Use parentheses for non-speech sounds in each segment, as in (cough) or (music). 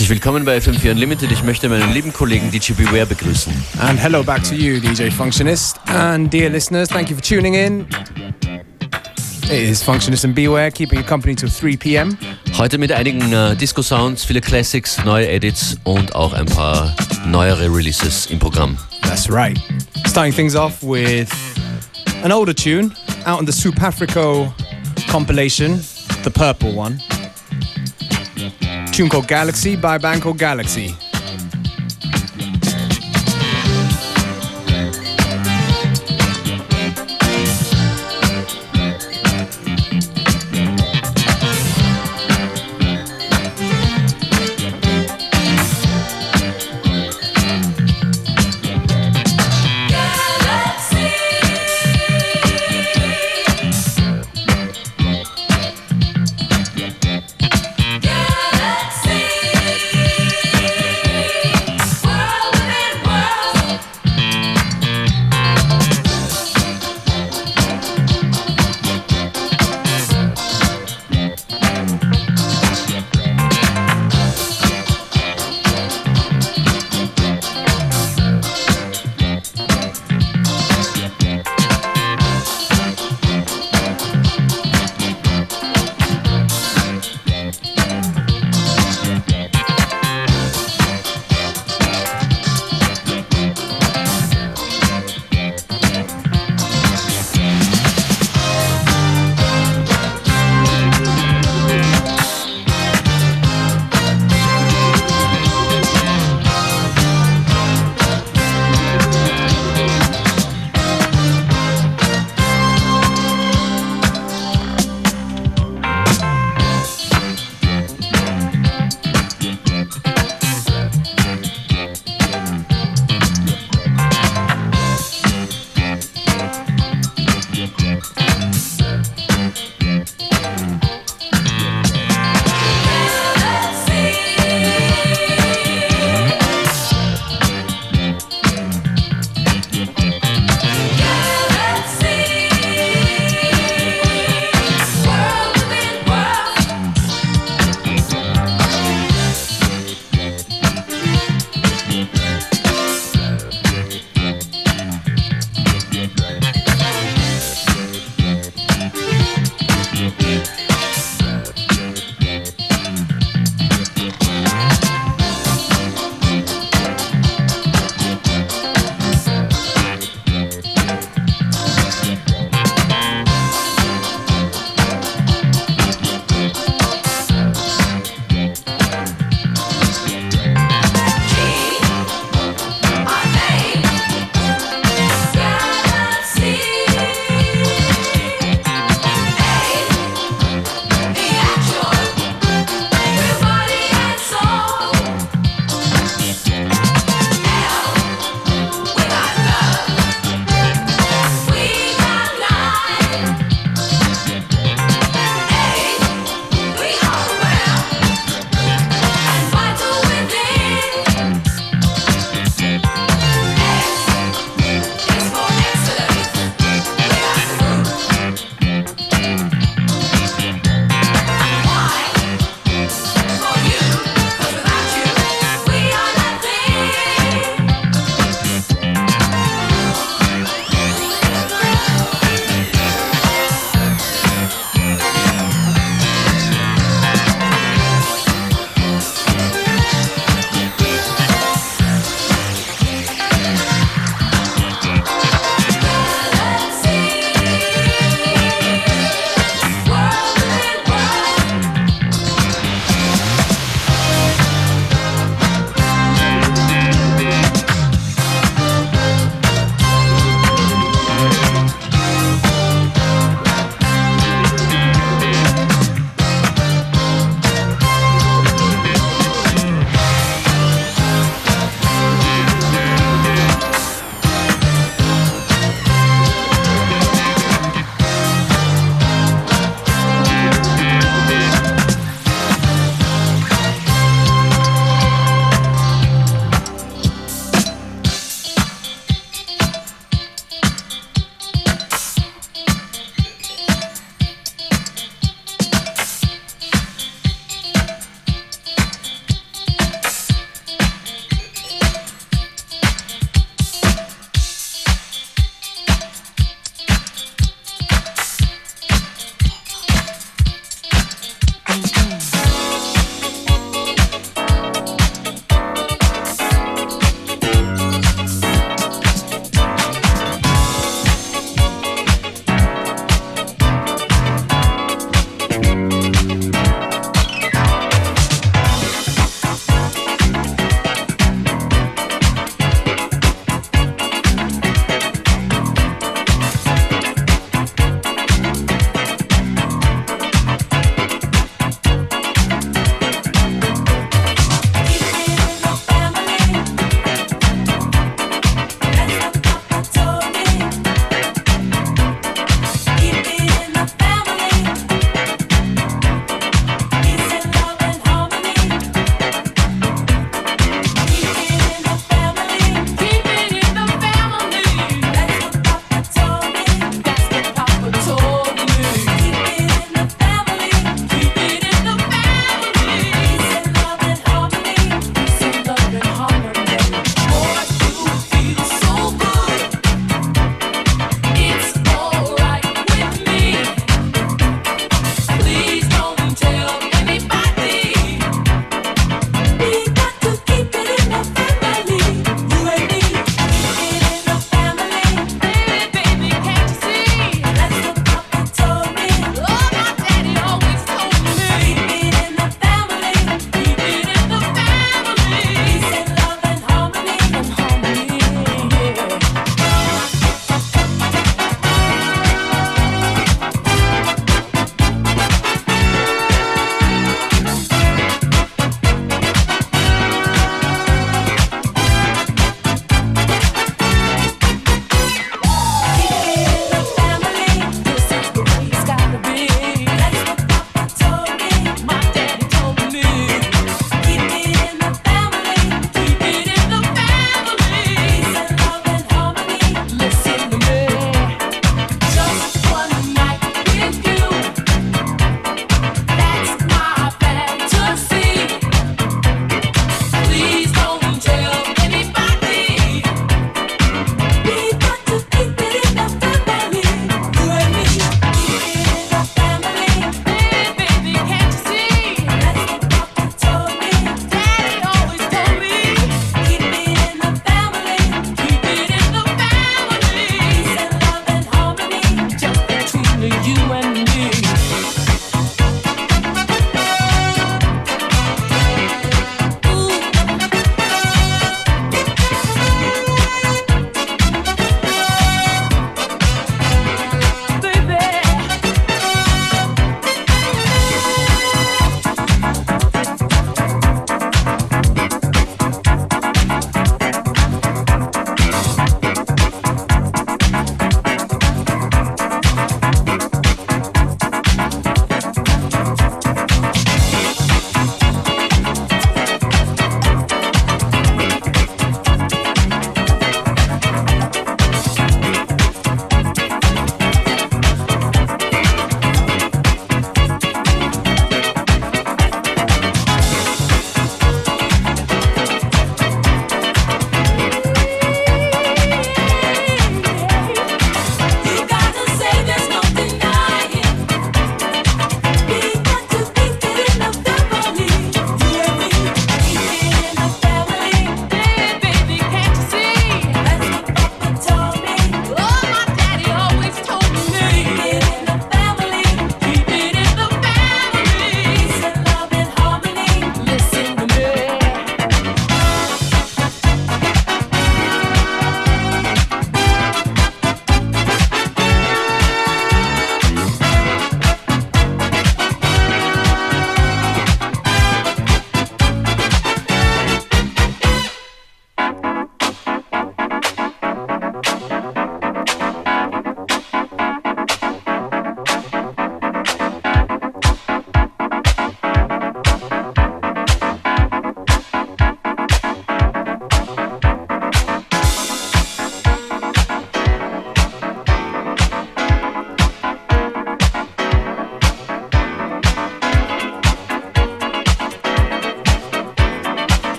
Herzlich willkommen bei FM4 Unlimited. Ich möchte meinen lieben Kollegen DJ Beware begrüßen. And hello back to you, DJ Functionist. And dear listeners, thank you for tuning in. It is Functionist and Beware, keeping you company till 3 p.m. Heute mit einigen äh, Disco-Sounds, viele Classics, neue Edits und auch ein paar neuere Releases im Programm. That's right. Starting things off with an older tune out on the Soup Africo compilation, the purple one. Tune called Galaxy by a band called Galaxy.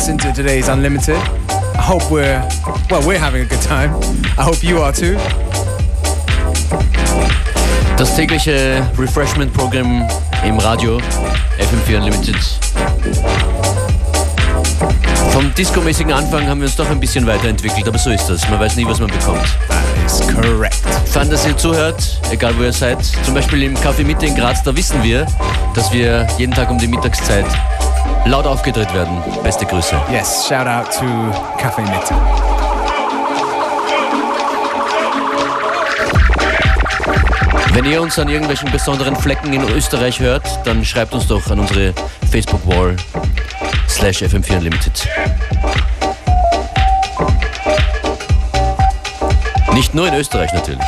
20 minutes into today's Unlimited. I hope we're, well, we're having a good time. I hope you are too. Das tägliche Refreshment-Programm im Radio FM4 Unlimited. Vom discomäßigen Anfang haben wir uns doch ein bisschen weiterentwickelt, aber so ist das. Man weiß nie, was man bekommt. That is correct. Fun, dass ihr zuhört, egal wo ihr seid. Zum Beispiel im Café Mitte in Graz, da wissen wir, dass wir jeden Tag um die Mittagszeit laut aufgedreht werden. Beste Grüße. Yes, shout out to Cafe Mitte. Wenn ihr uns an irgendwelchen besonderen Flecken in Österreich hört, dann schreibt uns doch an unsere Facebook-Wall slash FM4 Unlimited. Nicht nur in Österreich natürlich.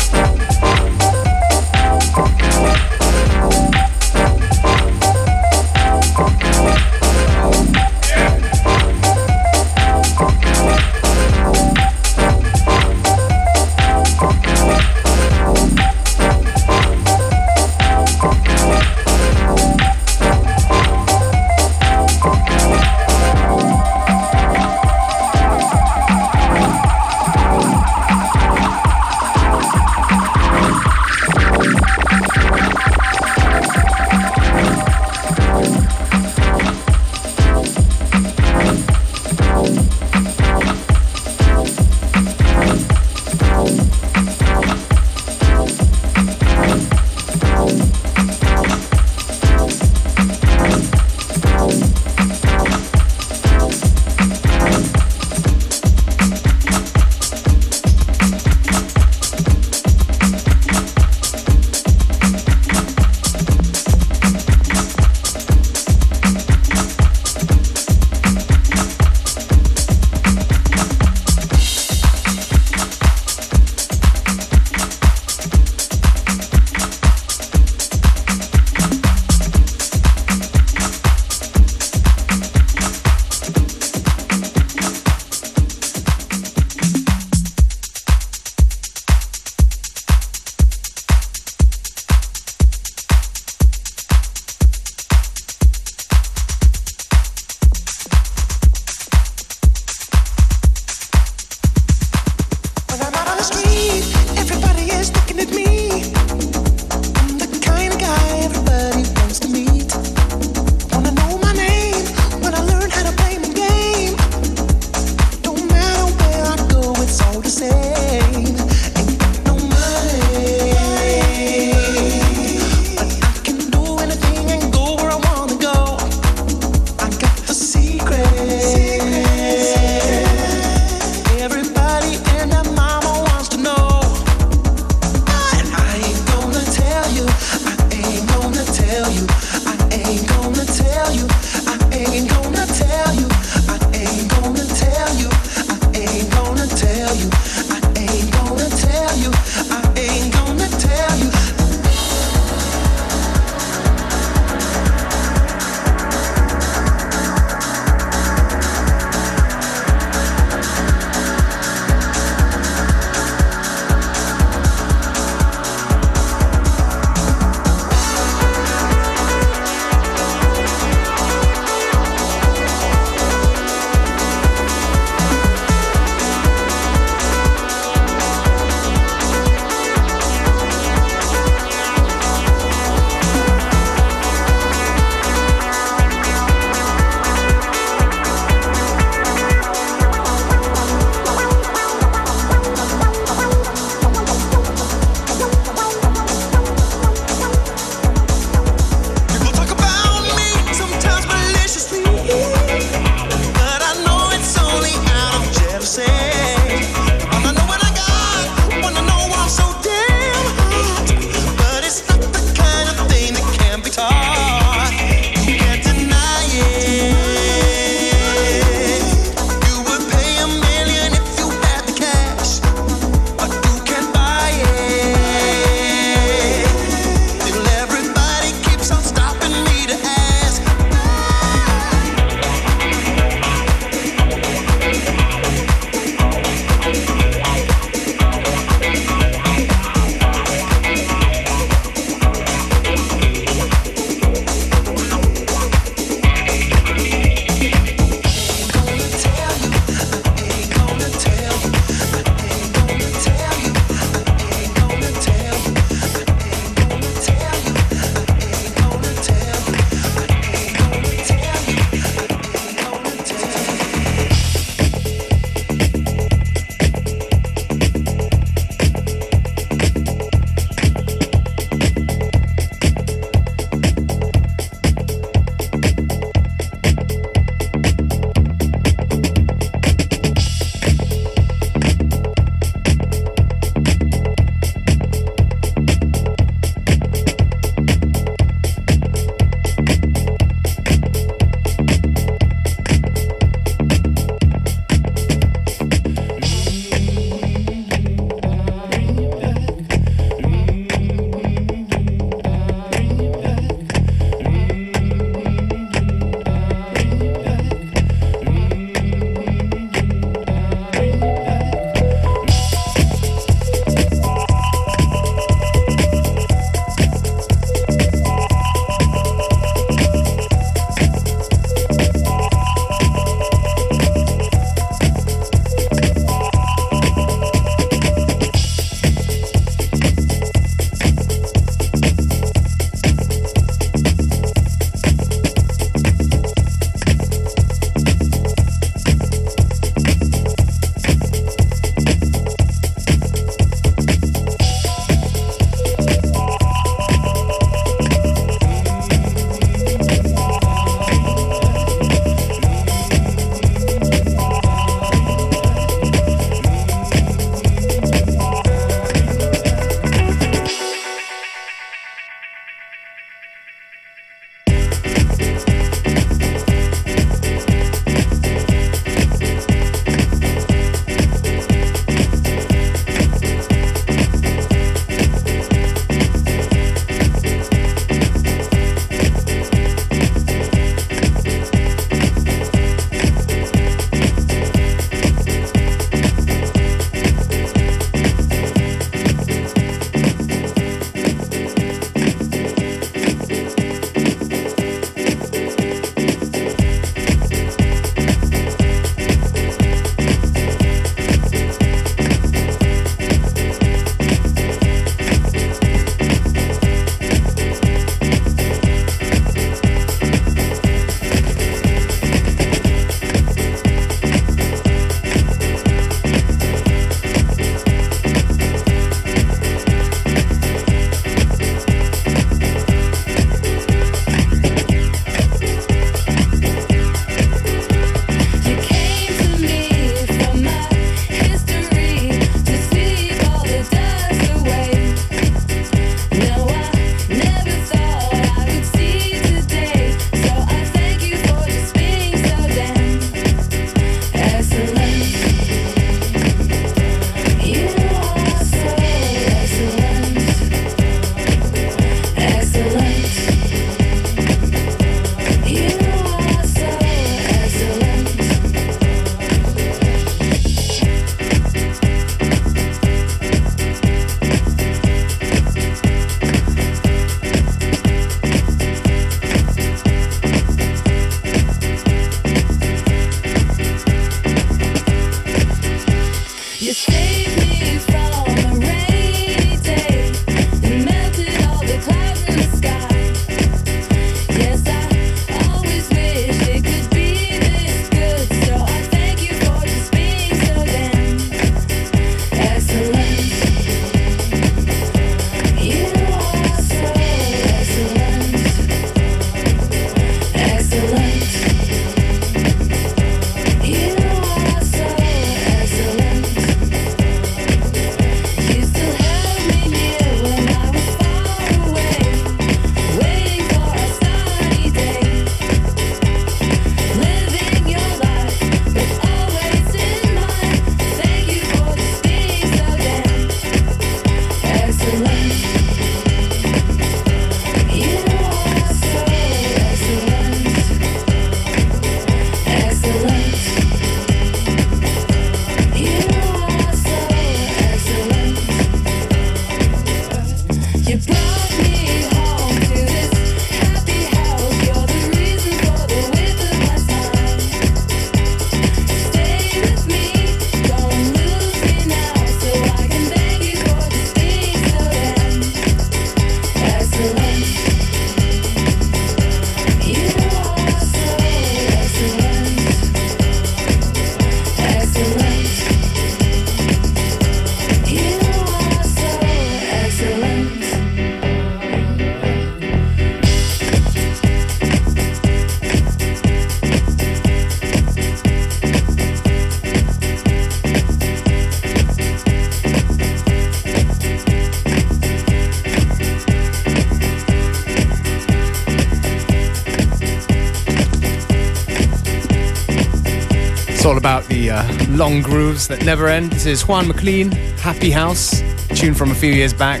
Long grooves that never end. This is Juan McLean, Happy House, tune from a few years back.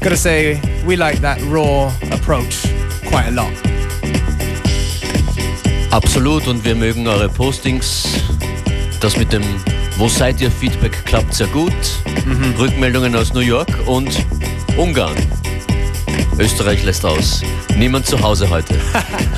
Gotta say, we like that raw approach quite a lot. Absolut und wir mögen eure Postings. Das mit dem Wo seid ihr Feedback klappt sehr gut. Mhm. Rückmeldungen aus New York und Ungarn. Österreich lässt aus. Niemand zu Hause heute. (laughs)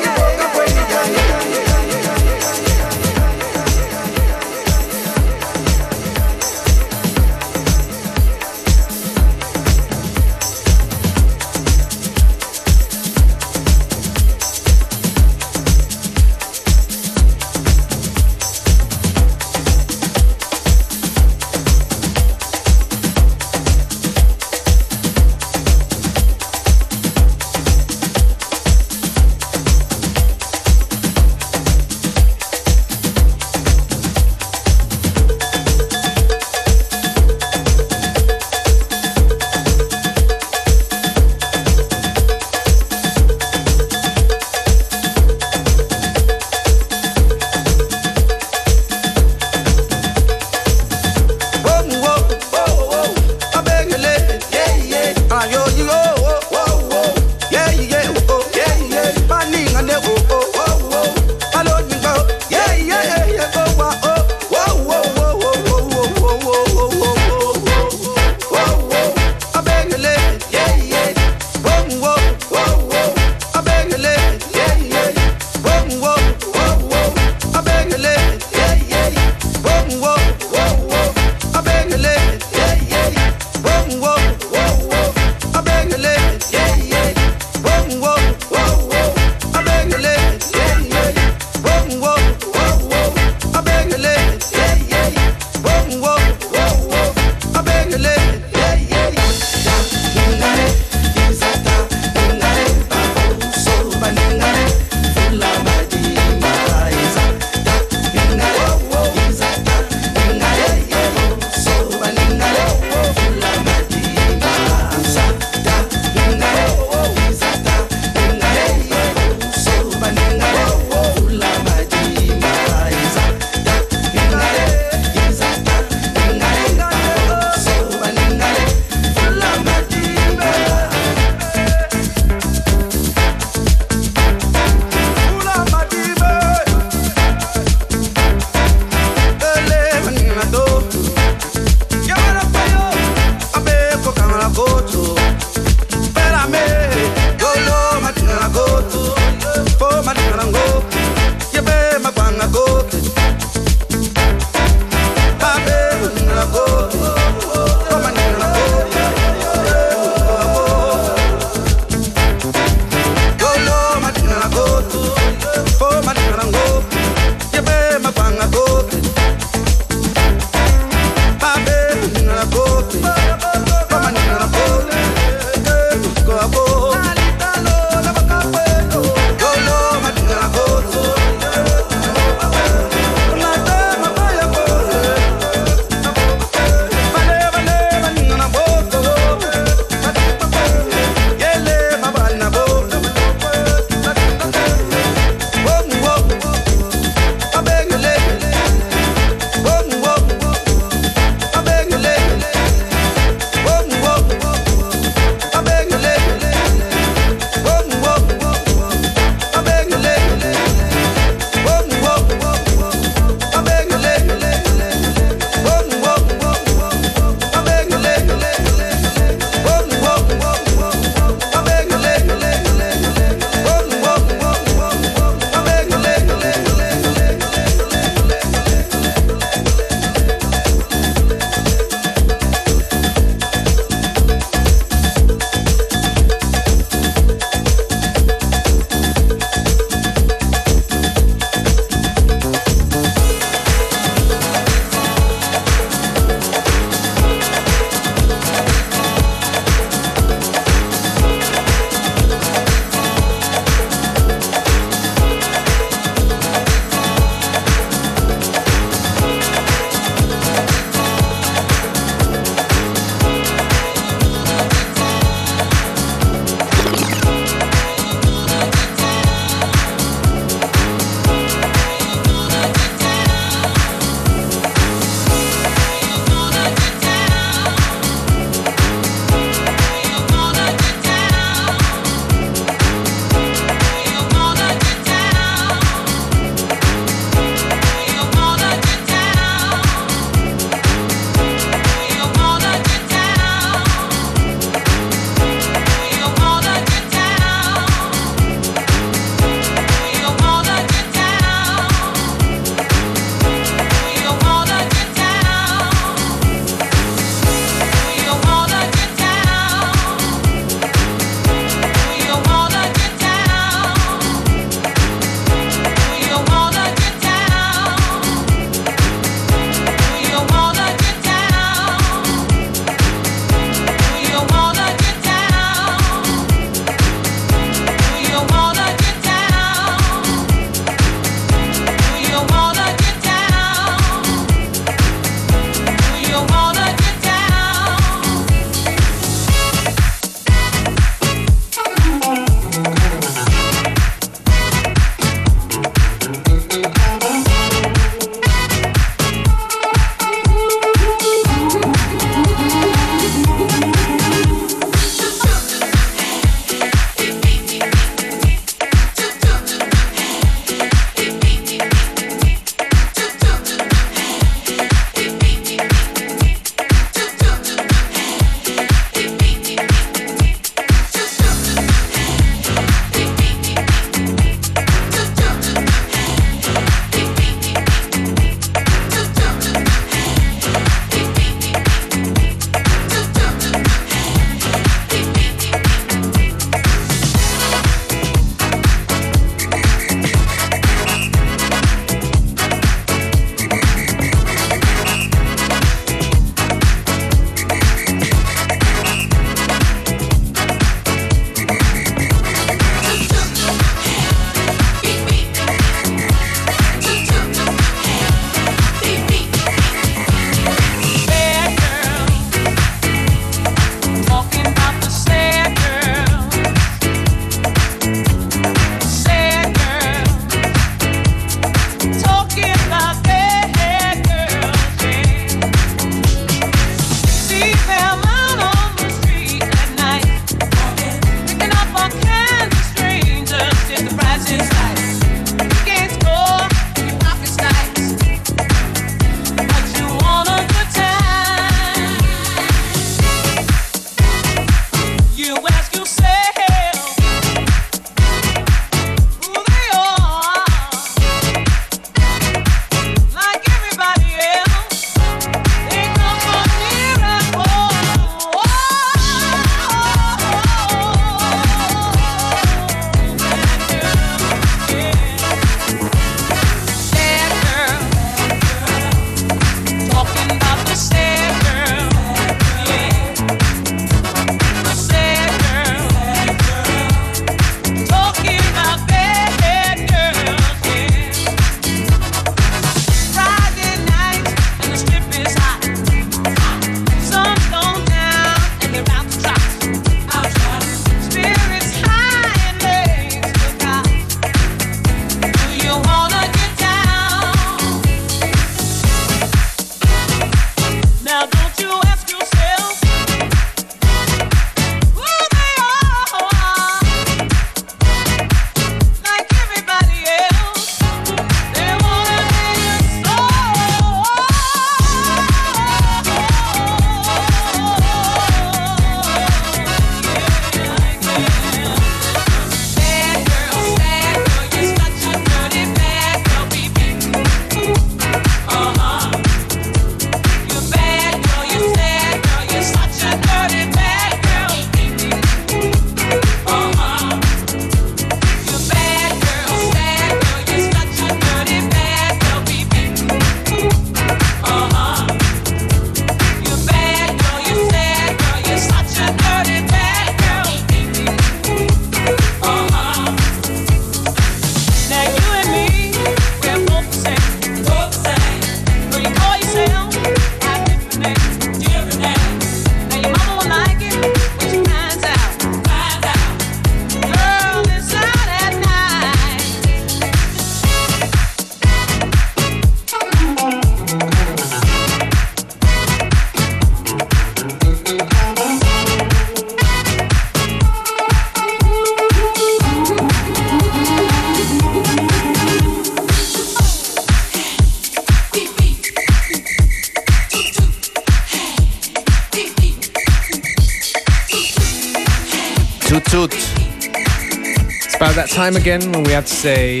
time again when we have to say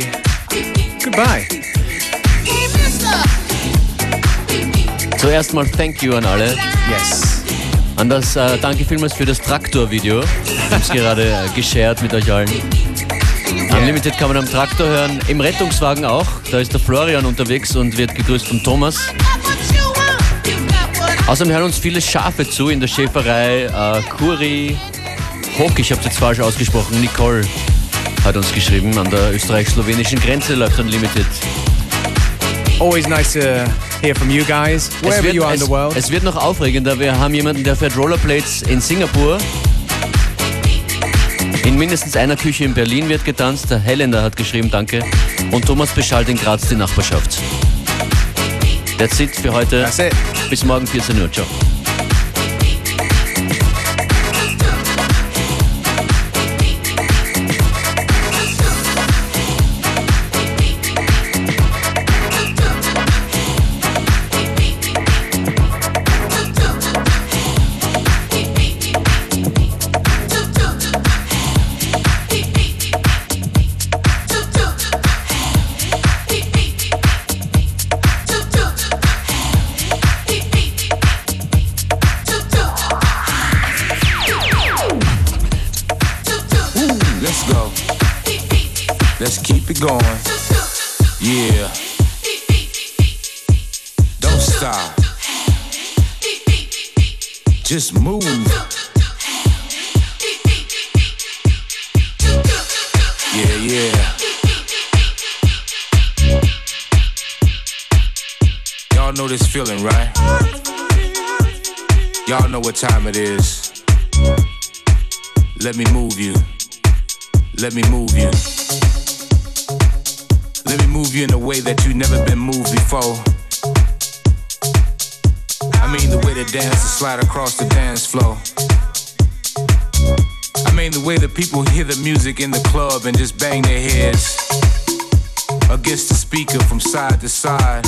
goodbye. Zuerst mal Thank you an alle. Yes. An das äh, Danke vielmals für das Traktor-Video. Ich habe es (laughs) gerade äh, geshared mit euch allen. Unlimited kann man am Traktor hören, im Rettungswagen auch. Da ist der Florian unterwegs und wird gegrüßt von Thomas. Außerdem hören uns viele Schafe zu in der Schäferei. Äh, Kuri Hock, ich habe es jetzt falsch ausgesprochen. Nicole hat uns geschrieben. An der österreich-slowenischen Grenze läuft Unlimited. Always nice to hear from you guys, Es wherever wird, you are in es, the world. es wird noch aufregender. Wir haben jemanden, der fährt Rollerblades in Singapur. In mindestens einer Küche in Berlin wird getanzt. Der Helender hat geschrieben, danke. Und Thomas beschallt in Graz die Nachbarschaft. That's it für heute. That's it. Bis morgen 14 Uhr. Ciao. Across the dance floor. I mean, the way the people hear the music in the club and just bang their heads against the speaker from side to side.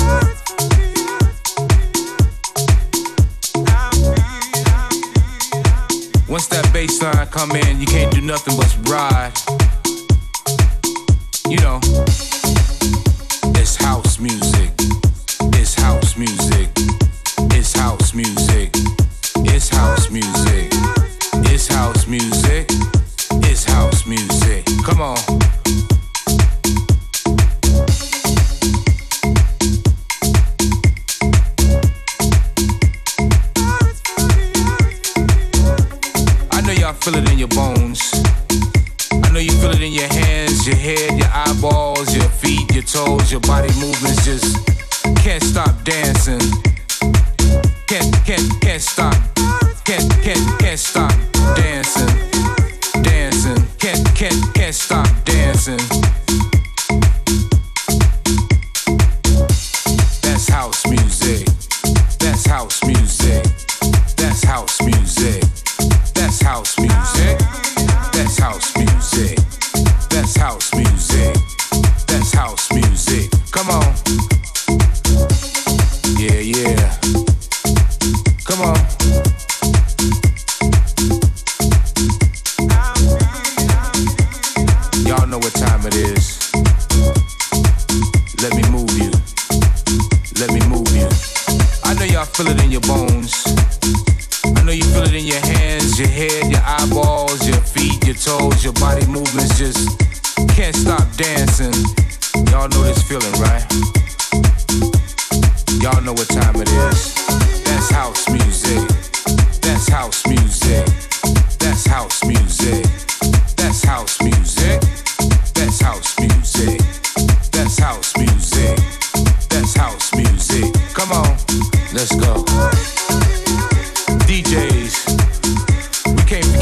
Once that bass line come in, you can't do nothing but ride. You know, it's house music. It's house music. Music. It's house music. It's house music. Come on.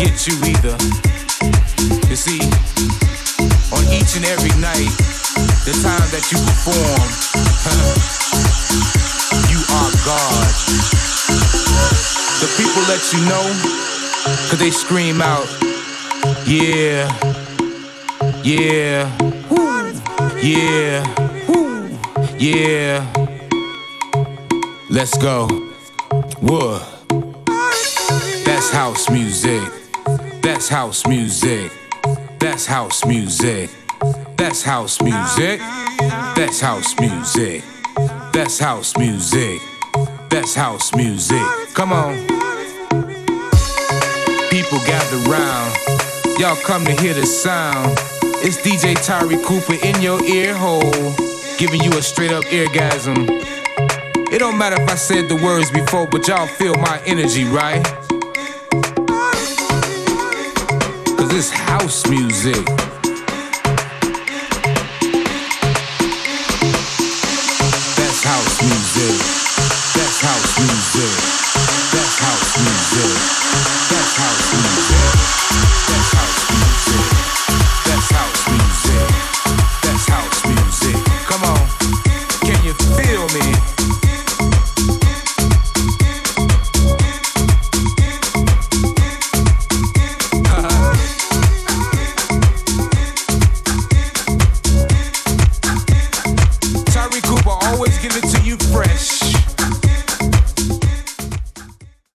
We you either. You see, on each and every night, the time that you perform, you are God. The people let you know, cause they scream out, yeah, yeah, yeah, yeah. Let's go. What? That's house music. That's house music. That's house music. That's house music. That's house music. That's house music. That's house music. Come on. People gather round. Y'all come to hear the sound. It's DJ Tyree Cooper in your ear hole, giving you a straight up eargasm. It don't matter if I said the words before, but y'all feel my energy, right? house music. That's house music. That's house music.